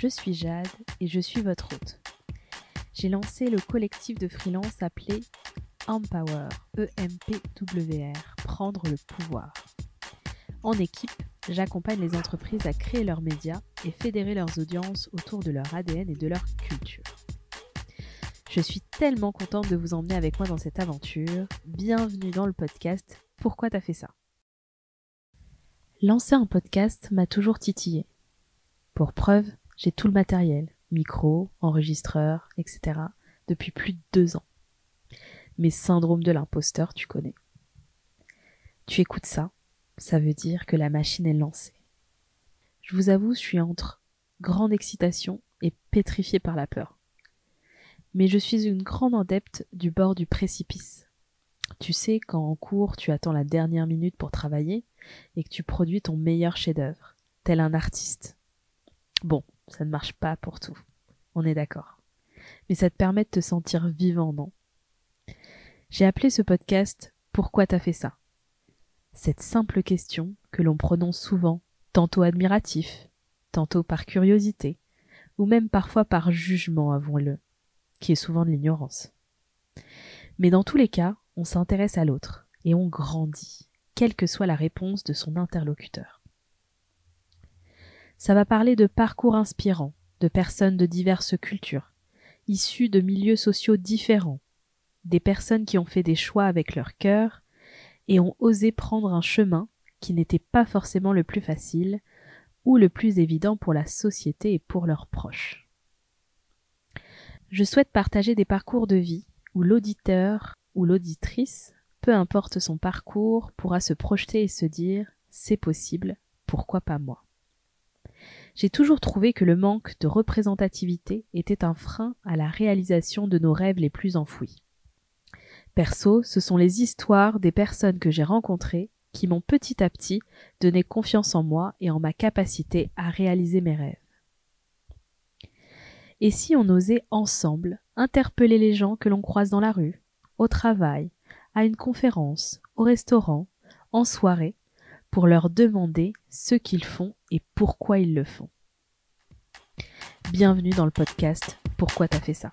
Je suis Jade et je suis votre hôte. J'ai lancé le collectif de freelance appelé Empower, E-M-P-W-R, prendre le pouvoir. En équipe, j'accompagne les entreprises à créer leurs médias et fédérer leurs audiences autour de leur ADN et de leur culture. Je suis tellement contente de vous emmener avec moi dans cette aventure. Bienvenue dans le podcast Pourquoi t'as fait ça? Lancer un podcast m'a toujours titillé. Pour preuve, j'ai tout le matériel, micro, enregistreur, etc., depuis plus de deux ans. Mes syndromes de l'imposteur, tu connais. Tu écoutes ça, ça veut dire que la machine est lancée. Je vous avoue, je suis entre grande excitation et pétrifiée par la peur. Mais je suis une grande adepte du bord du précipice. Tu sais, quand en cours tu attends la dernière minute pour travailler et que tu produis ton meilleur chef-d'œuvre, tel un artiste. Bon, ça ne marche pas pour tout. On est d'accord. Mais ça te permet de te sentir vivant, non? J'ai appelé ce podcast Pourquoi t'as fait ça? Cette simple question que l'on prononce souvent, tantôt admiratif, tantôt par curiosité, ou même parfois par jugement, avouons-le, qui est souvent de l'ignorance. Mais dans tous les cas, on s'intéresse à l'autre et on grandit, quelle que soit la réponse de son interlocuteur. Ça va parler de parcours inspirants, de personnes de diverses cultures, issues de milieux sociaux différents, des personnes qui ont fait des choix avec leur cœur et ont osé prendre un chemin qui n'était pas forcément le plus facile ou le plus évident pour la société et pour leurs proches. Je souhaite partager des parcours de vie où l'auditeur ou l'auditrice, peu importe son parcours, pourra se projeter et se dire c'est possible, pourquoi pas moi? J'ai toujours trouvé que le manque de représentativité était un frein à la réalisation de nos rêves les plus enfouis. Perso, ce sont les histoires des personnes que j'ai rencontrées qui m'ont petit à petit donné confiance en moi et en ma capacité à réaliser mes rêves. Et si on osait ensemble interpeller les gens que l'on croise dans la rue, au travail, à une conférence, au restaurant, en soirée, pour leur demander ce qu'ils font et pourquoi ils le font. Bienvenue dans le podcast Pourquoi t'as fait ça?